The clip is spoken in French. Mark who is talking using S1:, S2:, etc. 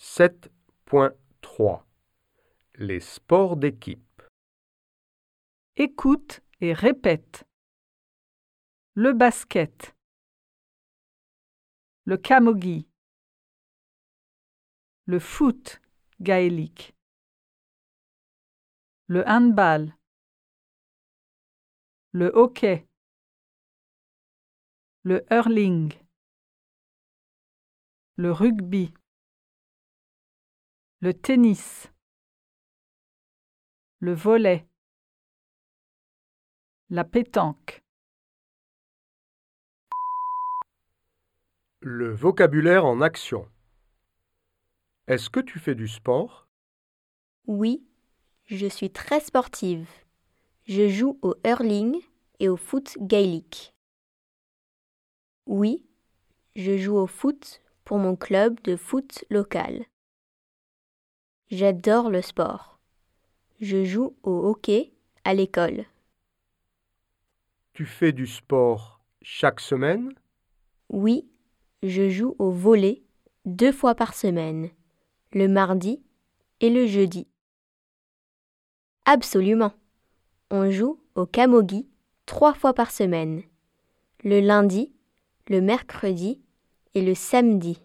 S1: 7.3 Les sports d'équipe.
S2: Écoute et répète. Le basket. Le camogie. Le foot gaélique. Le handball. Le hockey. Le hurling. Le rugby. Le tennis. Le volet. La pétanque.
S1: Le vocabulaire en action. Est-ce que tu fais du sport?
S3: Oui, je suis très sportive. Je joue au hurling et au foot gaélique. Oui, je joue au foot pour mon club de foot local. J'adore le sport. Je joue au hockey à l'école.
S1: Tu fais du sport chaque semaine?
S3: Oui, je joue au volley deux fois par semaine, le mardi et le jeudi. Absolument. On joue au camogie trois fois par semaine, le lundi, le mercredi et le samedi.